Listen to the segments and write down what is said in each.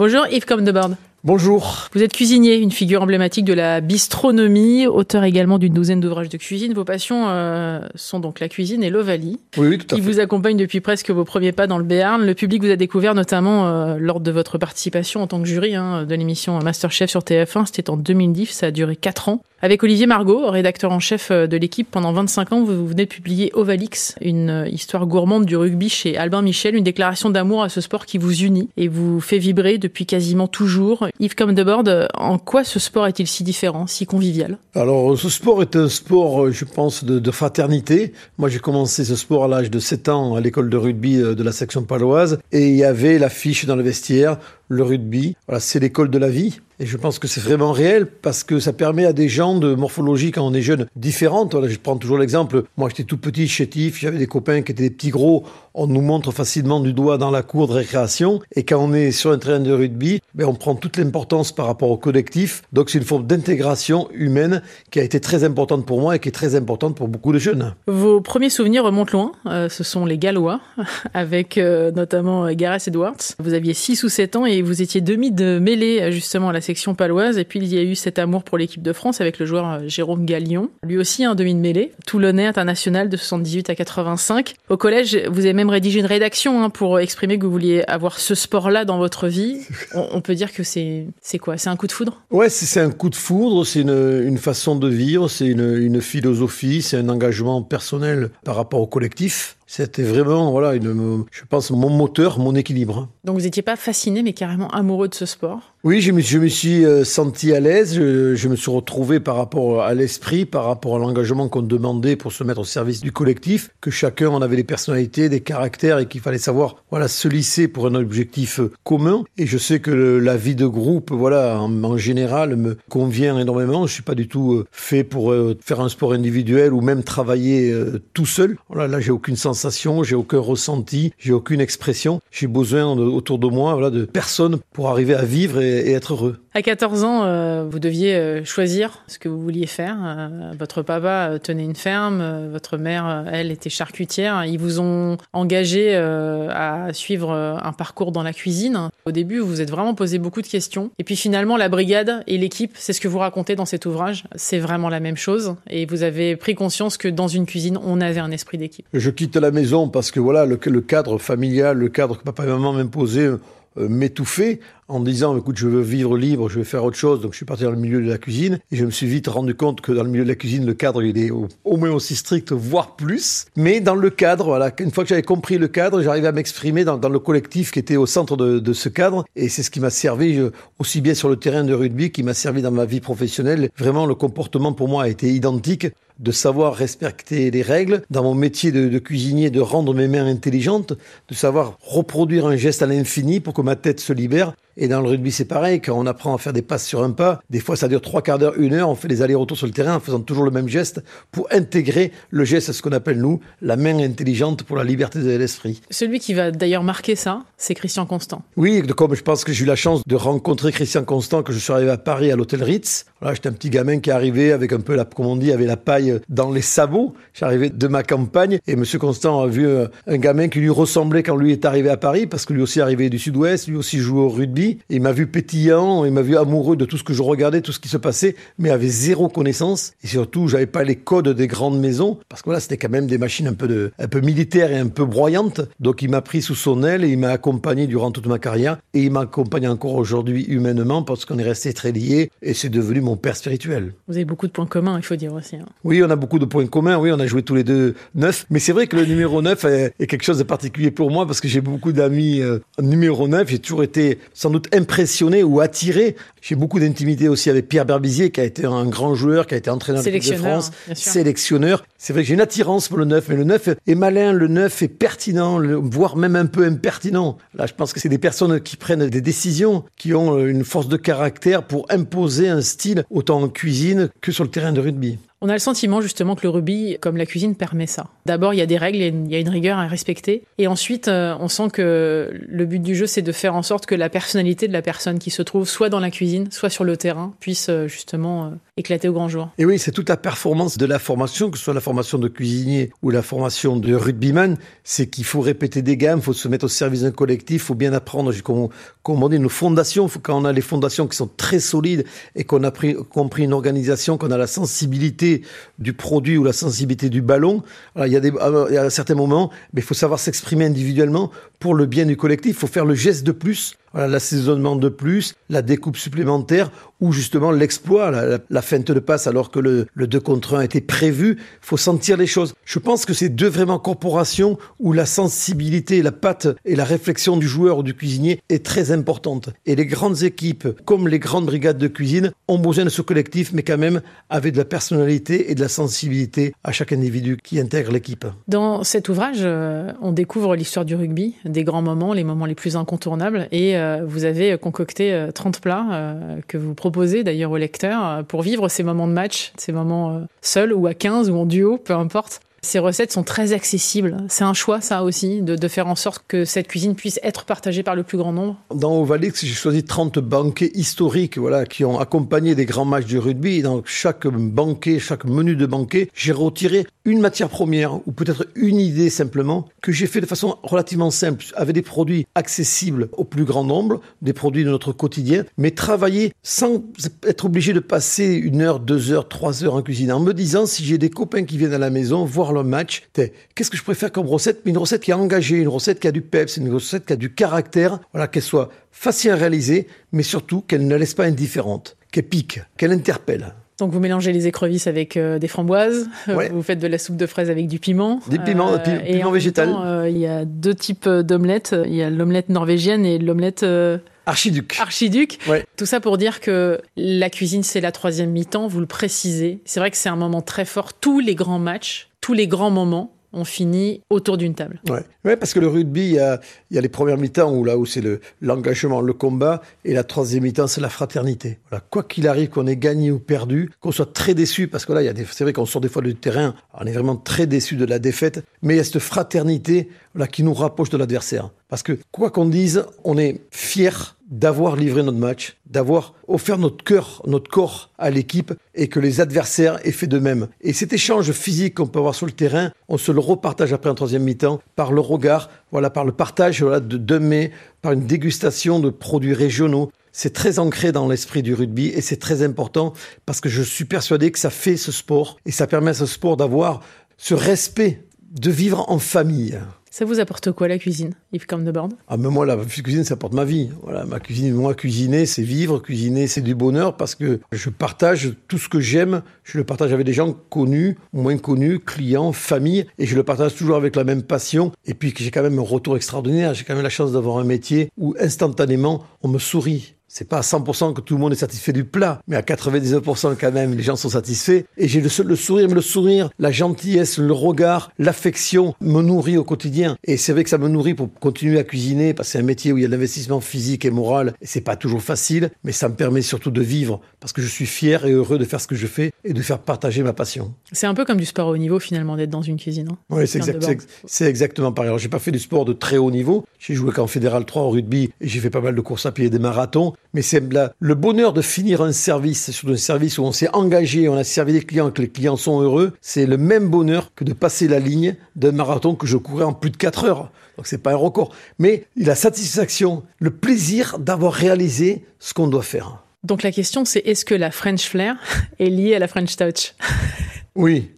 Bonjour Yves Comdebord. Bonjour. Vous êtes cuisinier, une figure emblématique de la bistronomie, auteur également d'une douzaine d'ouvrages de cuisine. Vos passions euh, sont donc la cuisine et l'ovalie. Oui, oui, tout à qui vous accompagne depuis presque vos premiers pas dans le Béarn. Le public vous a découvert notamment euh, lors de votre participation en tant que jury hein, de l'émission Masterchef sur TF1. C'était en 2010, ça a duré 4 ans. Avec Olivier Margot, rédacteur en chef euh, de l'équipe pendant 25 ans, vous venez de publier Ovalix, une histoire gourmande du rugby chez Albin Michel, une déclaration d'amour à ce sport qui vous unit et vous fait vibrer depuis quasiment toujours. Yves comme de Bord, en quoi ce sport est-il si différent, si convivial? Alors, ce sport est un sport, euh, je pense, de, fraternité. Moi, j'ai commencé ce sport à l'âge de 7 ans à l'école de rugby euh, de la section paloise et il y avait l'affiche dans le vestiaire, le rugby. Voilà, c'est l'école de la vie. Et je pense que c'est vraiment réel parce que ça permet à des gens de morphologie quand on est jeune différentes. je prends toujours l'exemple. Moi, j'étais tout petit, chétif, j'avais des copains qui étaient des petits gros. On nous montre facilement du doigt dans la cour de récréation. Et quand on est sur un terrain de rugby, ben, on prend toute l'importance par rapport au collectif. Donc, c'est une forme d'intégration humaine qui a été très importante pour moi et qui est très importante pour beaucoup de jeunes. Vos premiers souvenirs remontent loin. Euh, ce sont les Gallois, avec euh, notamment euh, Gareth Edwards. Vous aviez 6 ou 7 ans et vous étiez demi de mêlée justement à la paloise. Et puis il y a eu cet amour pour l'équipe de France avec le joueur euh, Jérôme Gallion, lui aussi un demi de mêlée, toulonnais international de 78 à 85. Au collège, vous avez même rédigé une rédaction hein, pour exprimer que vous vouliez avoir ce sport-là dans votre vie. On, peut dire que c'est c'est quoi? C'est un coup de foudre? Ouais, c'est un coup de foudre. C'est une, une façon de vivre, c'est une, une philosophie, c'est un engagement personnel par rapport au collectif. C'était vraiment, voilà, une, je pense, mon moteur, mon équilibre. Donc vous n'étiez pas fasciné, mais carrément amoureux de ce sport? Oui, je me, je me suis euh, senti à l'aise, je, je, me suis retrouvé par rapport à l'esprit, par rapport à l'engagement qu'on demandait pour se mettre au service du collectif, que chacun en avait des personnalités, des caractères et qu'il fallait savoir, voilà, se lisser pour un objectif euh, commun. Et je sais que la vie de groupe, voilà, en, général, me convient énormément. Je suis pas du tout euh, fait pour faire un sport individuel ou même travailler tout seul. Voilà, là, j'ai aucune j'ai aucun ressenti, j'ai aucune expression. J'ai besoin autour de moi voilà, de personnes pour arriver à vivre et, être heureux. À 14 ans, euh, vous deviez euh, choisir ce que vous vouliez faire. Euh, votre papa tenait une ferme, votre mère, elle, était charcutière. Ils vous ont engagé à suivre un parcours dans la cuisine. Au début, vous vous êtes vraiment posé beaucoup de questions. Et puis finalement, la brigade et l'équipe, c'est ce que vous racontez dans cet ouvrage, c'est vraiment la même chose. Et vous avez pris conscience que dans une cuisine, on avait un esprit d'équipe. Je quitte la maison parce que voilà, le, le cadre familial, le cadre que papa et maman m'imposaient m'étouffer en disant écoute je veux vivre libre je vais faire autre chose donc je suis parti dans le milieu de la cuisine et je me suis vite rendu compte que dans le milieu de la cuisine le cadre il est au, moins aussi strict voire plus. Mais dans le cadre une fois que j'avais compris le cadre j'arrivais à m'exprimer dans, le collectif qui était au centre de, de ce cadre et c'est ce qui m'a servi aussi bien sur le terrain de rugby qui m'a servi dans ma vie professionnelle. Vraiment le comportement pour moi a été identique. De savoir respecter les règles, dans mon métier de, de, cuisinier, de rendre mes mains intelligentes, de savoir reproduire un geste à l'infini pour que ma tête se libère. Et dans le rugby, c'est pareil. Quand on apprend à faire des passes sur un pas, des fois, ça dure trois quarts d'heure, une heure. On fait des allers-retours sur le terrain en faisant toujours le même geste pour intégrer le geste, ce qu'on appelle, nous, la main intelligente pour la liberté de l'esprit. Celui qui va d'ailleurs marquer ça, c'est Christian Constant. Oui, comme je pense que j'ai eu la chance de rencontrer Christian Constant, que je suis arrivé à Paris à l'hôtel Ritz. Voilà, j'étais un petit gamin qui arrivé avec un peu la, comme on dit, avec la paille dans les sabots. J'arrivais de ma campagne et Monsieur Constant a vu euh, un gamin qui lui ressemblait quand lui est arrivé à Paris parce que lui aussi arrivé du sud-ouest, lui aussi jouait au rugby. Il m'a vu pétillant, il m'a vu amoureux de tout ce que je regardais, tout ce qui se passait, mais avait zéro connaissance. Et surtout, j'avais pas les codes des grandes maisons parce que voilà, c'était quand même des machines un peu de, un peu militaires et un peu broyantes. Donc il m'a pris sous son aile et il m'a accompagné durant toute ma carrière et il m'accompagne encore aujourd'hui humainement parce qu'on est resté très liés et c'est devenu mon père spirituel. Vous avez beaucoup de points communs, il faut dire aussi. Hein. Oui, on a beaucoup de points communs. Oui, on a joué tous les deux neuf. Mais c'est vrai que le numéro 9 est, quelque chose de particulier pour moi parce que j'ai beaucoup d'amis euh, numéro 9. J'ai toujours été sans doute impressionné ou attiré. J'ai beaucoup d'intimité aussi avec Pierre Berbizier qui a été un grand joueur, qui a été entraîneur de France, sélectionneur. C'est vrai que j'ai une attirance pour le 9, mais le 9 est malin, le 9 est pertinent, voire même un peu impertinent. Là, je pense que c'est des personnes qui prennent des décisions, qui ont euh, une force de caractère pour imposer un style autant en cuisine que sur le terrain de rugby. On a le sentiment justement que le rugby, comme la cuisine, permet ça. D'abord, il y a des règles, il y a une rigueur à respecter. Et ensuite, euh, on sent que le but du jeu, c'est de faire en sorte que la personnalité de la personne qui se trouve soit dans la cuisine, soit sur le terrain, puisse euh, justement euh, éclater au grand jour. Et oui, c'est toute la performance de la formation, que ce soit la formation de cuisinier ou la formation de rugbyman, c'est qu'il faut répéter des gammes, il faut se mettre au service d'un collectif, il faut bien apprendre, comme, on dit, nos fondations, quand on a les fondations qui sont très solides et qu'on a pris, compris une organisation, qu'on a la sensibilité du produit ou la sensibilité du ballon, il, y a des, il y certains moments, mais il faut savoir s'exprimer individuellement pour le bien du collectif, il faut faire le geste de plus voilà, l'assaisonnement de plus, la découpe supplémentaire ou justement l'exploit, la, la, feinte de passe alors que le, le 2 contre 1 était prévu. Faut sentir les choses. Je pense que c'est deux vraiment corporations où la sensibilité, la patte et la réflexion du joueur ou du cuisinier est très importante. Et les grandes équipes, comme les grandes brigades de cuisine, ont besoin de ce collectif, mais quand même avec de la personnalité et de la sensibilité à chaque individu qui intègre l'équipe. Dans cet ouvrage, euh, on découvre l'histoire du rugby, des grands moments, les moments les plus incontournables, et euh, vous avez concocté 30 euh, plats que vous proposez d'ailleurs aux lecteurs pour vivre ces moments de match, ces moments seuls ou à 15 ou en duo, peu importe. Ces recettes sont très accessibles. C'est un choix, ça aussi, de, faire en sorte que cette cuisine puisse être partagée par le plus grand nombre. Dans Ovalix, j'ai choisi 30 banquets historiques voilà, qui ont accompagné des grands matchs de rugby. Dans chaque banquet, chaque menu de banquet, j'ai retiré une matière première ou peut-être une idée simplement que j'ai fait de façon relativement simple, avec des produits accessibles au plus grand nombre, des produits de notre quotidien, mais travailler sans être obligé de passer une heure, deux heures, trois heures en cuisine, en me disant si j'ai des copains qui viennent à la maison voir le match. Qu'est-ce que je préfère comme recette? Une recette qui est engagée, une recette qui a du peps, une recette qui a du caractère, voilà, qu'elle soit facile à réaliser, mais surtout qu'elle ne laisse pas indifférente, qu'elle pique, qu'elle interpelle. Donc vous mélangez les écrevisses avec euh, des framboises, vous faites de la soupe de fraises avec du piment. Des piments, euh, piment végétal. Euh, il y a deux types d'omelettes, il y a l'omelette norvégienne et l'omelette Archiduc. Archiduc. Tout ça pour dire que la cuisine, c'est la troisième mi-temps, vous le précisez. C'est vrai que c'est un moment très fort. Tous les grands matchs, tous les grands moments on finit autour d'une table. Ouais. ouais. parce que le rugby, il y a, les premières mi-temps où c'est l'engagement, le, combat, et la troisième mi-temps, c'est la fraternité. Quoi qu'il arrive, qu'on ait gagné ou perdu, qu'on soit très déçu, parce que là, c'est vrai qu'on sort des fois du terrain, on est vraiment très déçu de la défaite, mais il y a cette fraternité là qui nous rapproche de l'adversaire. Parce que quoi qu'on dise, on est fier d'avoir livré notre match, d'avoir offert notre cœur, notre corps à l'équipe et que les adversaires aient fait de même. Et cet échange physique qu'on peut avoir sur le terrain, on se le repartage après en troisième mi-temps par le regard, voilà, par le partage voilà, de deux mets, par une dégustation de produits régionaux. C'est très ancré dans l'esprit du rugby et c'est très important parce que je suis persuadé que ça fait ce sport et ça permet à ce sport d'avoir ce respect de vivre en famille. Ça vous apporte quoi la cuisine, Yves Bord Ah mais moi la cuisine ça apporte ma vie. Voilà, ma cuisine, moi cuisiner c'est vivre, cuisiner c'est du bonheur parce que je partage tout ce que j'aime, je le partage avec des gens connus, moins connus, clients, famille et je le partage toujours avec la même passion et puis j'ai quand même un retour extraordinaire, j'ai quand même la chance d'avoir un métier où instantanément on me sourit. C'est pas à 100% que tout le monde est satisfait du plat, mais à 99% quand même, les gens sont satisfaits. Et j'ai le, le sourire, mais le sourire, la gentillesse, le regard, l'affection me nourrit au quotidien. Et c'est vrai que ça me nourrit pour continuer à cuisiner, parce que c'est un métier où il y a de l'investissement physique et moral, et c'est pas toujours facile, mais ça me permet surtout de vivre, parce que je suis fier et heureux de faire ce que je fais et de faire partager ma passion. C'est un peu comme du sport au niveau finalement d'être dans une cuisine. Hein, oui, c'est exactement pareil. Alors j'ai pas fait du sport de très haut niveau. J'ai joué qu'en fédéral 3 au rugby et j'ai fait pas mal de courses à pied et des marathons mais c'est le bonheur de finir un service, sur un service où on s'est engagé, on a servi les clients, que les clients sont heureux, c'est le même bonheur que de passer la ligne d'un marathon que je courais en plus de 4 heures. Donc c'est pas un record. Mais la satisfaction, le plaisir d'avoir réalisé ce qu'on doit faire. Donc la question c'est est-ce que la French Flair est liée à la French Touch Oui,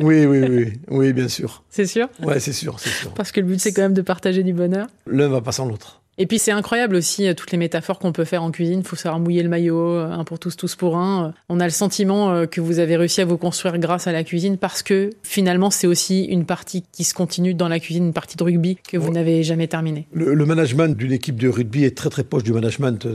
oui, oui, oui, oui, bien sûr. C'est sûr? Ouais, c'est sûr, c'est sûr. Parce que le but, c'est quand même de partager du bonheur. L'un va pas sans l'autre. Et puis c'est incroyable aussi euh, toutes les métaphores qu'on peut faire en cuisine. Il faut savoir mouiller le maillot, euh, un pour tous, tous pour un. Euh, on a le sentiment que vous avez réussi à vous construire grâce à la cuisine parce que finalement c'est aussi une partie qui se continue dans la cuisine, une partie de rugby que vous n'avez jamais terminée. Le, management d'une équipe de rugby est très très proche du management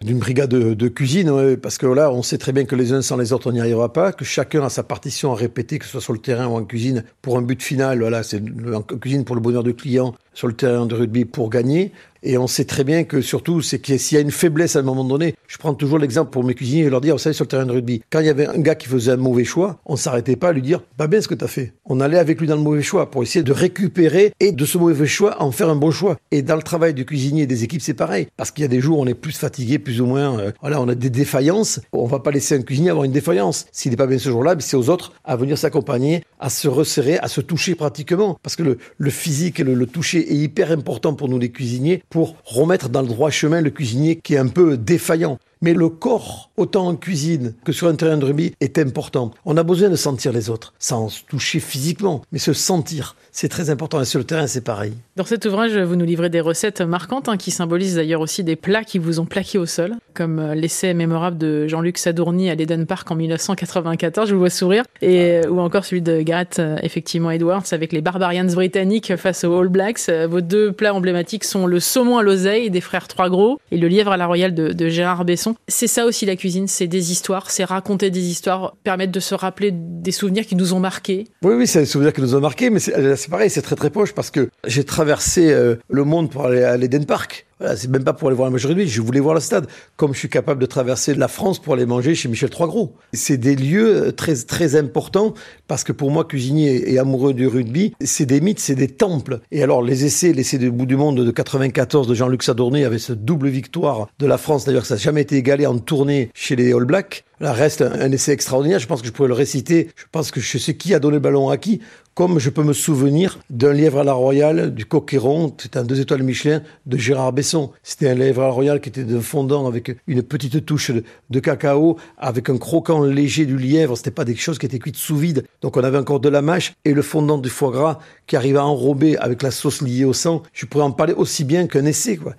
d'une brigade de, cuisine parce que là on sait très bien que les uns sans les autres on n'y arrivera pas, que chacun a sa partition à répéter, que ce soit sur le terrain ou en cuisine pour un but final. Voilà, c'est en cuisine pour le bonheur du client, sur le terrain de rugby pour gagner. Et on sait très bien que surtout, c'est que s'il y a une faiblesse à un moment donné, je prends toujours l'exemple pour mes cuisiniers et leur dire, vous savez, sur le terrain de rugby, quand il y avait un gars qui faisait un mauvais choix, on s'arrêtait pas à lui dire, pas bien ce que tu as fait. On allait avec lui dans le mauvais choix pour essayer de récupérer et de ce mauvais choix en faire un bon choix. Et dans le travail du cuisinier et des équipes, c'est pareil. Parce qu'il y a des jours où on est plus fatigué, plus ou moins, euh, voilà, on a des défaillances. On va pas laisser un cuisinier avoir une défaillance. S'il n'est pas bien ce jour-là, c'est aux autres à venir s'accompagner, à se resserrer, à se toucher pratiquement. Parce que le, le physique et le toucher est hyper important pour nous les cuisiniers pour remettre dans le droit chemin le cuisinier qui est un peu défaillant. Mais le corps, autant en cuisine que sur un terrain de rugby, est important. On a besoin de sentir les autres, sans se toucher physiquement, mais se sentir. C'est très important. Et sur le terrain, c'est pareil. Dans cet ouvrage, vous nous livrez des recettes marquantes hein, qui symbolisent d'ailleurs aussi des plats qui vous ont plaqué au sol, comme euh, l'essai mémorable de Jean-Luc Sadourny à l'Eden Park en 1994, je vous vois sourire, et ou encore celui de Gareth, euh, effectivement, Edwards avec les Barbarians britanniques face aux All Blacks. Euh, Vos deux plats emblématiques sont le saumon à l'oseille des frères Trois Gros et le lièvre à la royale de Gérard Besson. C'est ça aussi la cuisine, c'est des histoires, c'est raconter des histoires, permettre de se rappeler des souvenirs qui nous ont marqués. Oui, oui, c'est des souvenirs qui nous ont marqués, mais c'est pareil, c'est très très proche parce que j'ai traversé euh, le monde pour aller à l'Eden Park. Voilà, c'est même pas pour aller voir le match de rugby, je voulais voir le stade. Comme je suis capable de traverser la France pour aller manger chez Michel Troisgros. C'est des lieux euh, très, très importants parce que pour moi, cuisinier et amoureux du rugby, c'est des mythes, c'est des temples. Et alors, les essais, l'essai du bout du monde de 94 de Jean-Luc Sadourné avec cette double victoire de la France, d'ailleurs, ça n'a jamais été égalé en tournée chez les All Blacks. Là, reste un, un, essai extraordinaire. Je pense que je pourrais le réciter. Je pense que je sais qui a donné le ballon à qui. Comme je peux me souvenir d'un lièvre à la royale, du coqueron, c'était un deux étoiles Michelin de Gérard Besson. C'était un lièvre à la royale qui était d'un fondant avec une petite touche de, de, cacao, avec un croquant léger du lièvre. C'était pas des choses qui étaient cuites sous vide. Donc on avait encore de la mâche et le fondant du foie gras qui arrivait à enrober avec la sauce liée au sang. Je pourrais en parler aussi bien qu'un essai, quoi.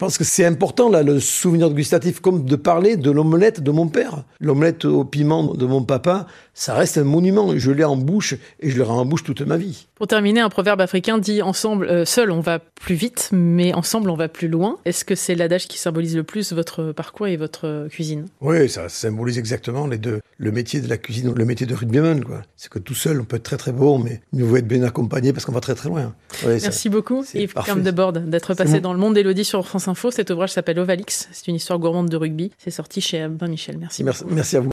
Je pense que c'est important, là, le souvenir gustatif, comme de parler de l'omelette de mon père. L'omelette au piment de mon papa, ça reste un monument. Je l'ai en bouche et je l'aurai en bouche toute ma vie. Pour terminer, un proverbe africain dit ensemble, euh, seul on va plus vite, mais ensemble on va plus loin. Est-ce que c'est l'adage qui symbolise le plus votre parcours et votre cuisine? Oui, ça symbolise exactement les deux. Le métier de la cuisine, le métier de rugbyman, quoi. C'est que tout seul, on peut être très très bon, mais mieux vaut être bien accompagné parce qu'on va très très loin. Ouais, Merci ça, beaucoup, Yves Carme de Borde, d'être passé bon. dans le monde d'Elodie sur France Info. Cet ouvrage s'appelle Ovalix. C'est une histoire gourmande de rugby. C'est sorti chez Ben Michel. Merci. Merci, merci à vous.